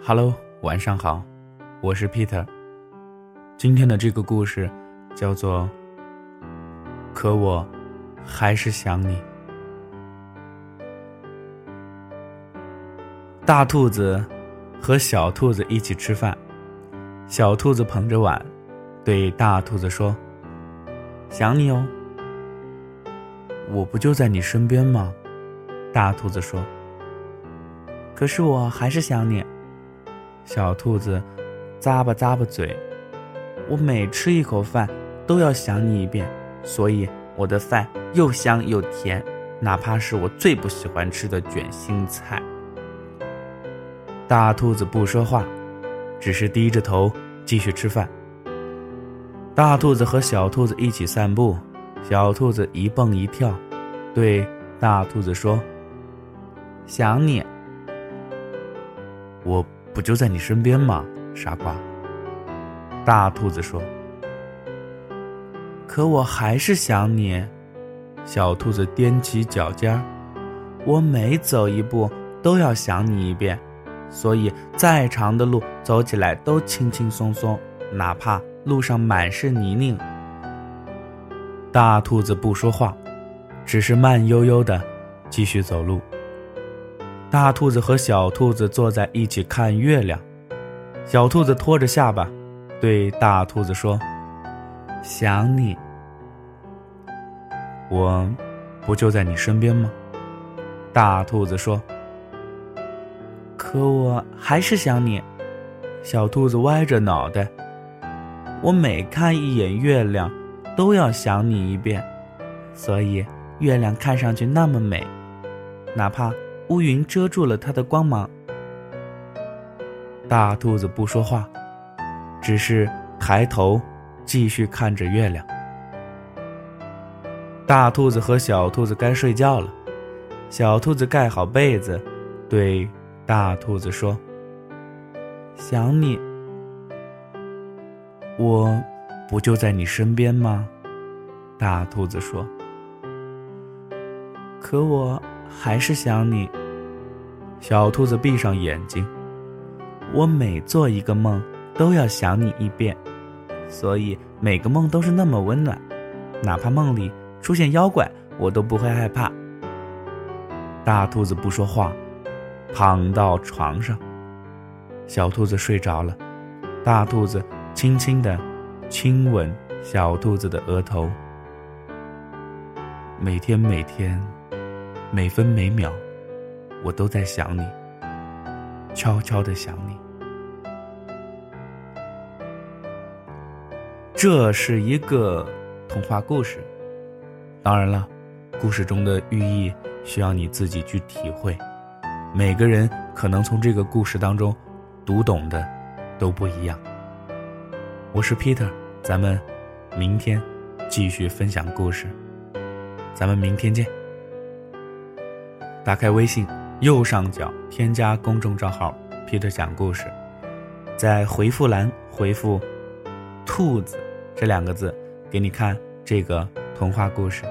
Hello，晚上好，我是 Peter。今天的这个故事叫做《可我还是想你》。大兔子和小兔子一起吃饭，小兔子捧着碗，对大兔子说：“想你哦。”我不就在你身边吗？大兔子说。可是我还是想你，小兔子咂巴咂巴嘴。我每吃一口饭都要想你一遍，所以我的饭又香又甜，哪怕是我最不喜欢吃的卷心菜。大兔子不说话，只是低着头继续吃饭。大兔子和小兔子一起散步，小兔子一蹦一跳，对大兔子说：“想你。”我不就在你身边吗，傻瓜。大兔子说：“可我还是想你。”小兔子踮起脚尖儿，我每走一步都要想你一遍，所以再长的路走起来都轻轻松松，哪怕路上满是泥泞。大兔子不说话，只是慢悠悠的继续走路。大兔子和小兔子坐在一起看月亮，小兔子拖着下巴，对大兔子说：“想你，我不就在你身边吗？”大兔子说：“可我还是想你。”小兔子歪着脑袋：“我每看一眼月亮，都要想你一遍，所以月亮看上去那么美，哪怕……”乌云遮住了它的光芒。大兔子不说话，只是抬头继续看着月亮。大兔子和小兔子该睡觉了，小兔子盖好被子，对大兔子说：“想你，我不就在你身边吗？”大兔子说：“可我还是想你。”小兔子闭上眼睛，我每做一个梦都要想你一遍，所以每个梦都是那么温暖，哪怕梦里出现妖怪，我都不会害怕。大兔子不说话，躺到床上。小兔子睡着了，大兔子轻轻地亲吻小兔子的额头。每天每天，每分每秒。我都在想你，悄悄的想你。这是一个童话故事，当然了，故事中的寓意需要你自己去体会。每个人可能从这个故事当中读懂的都不一样。我是 Peter，咱们明天继续分享故事，咱们明天见。打开微信。右上角添加公众账号 “Peter 讲故事”，在回复栏回复“兔子”这两个字，给你看这个童话故事。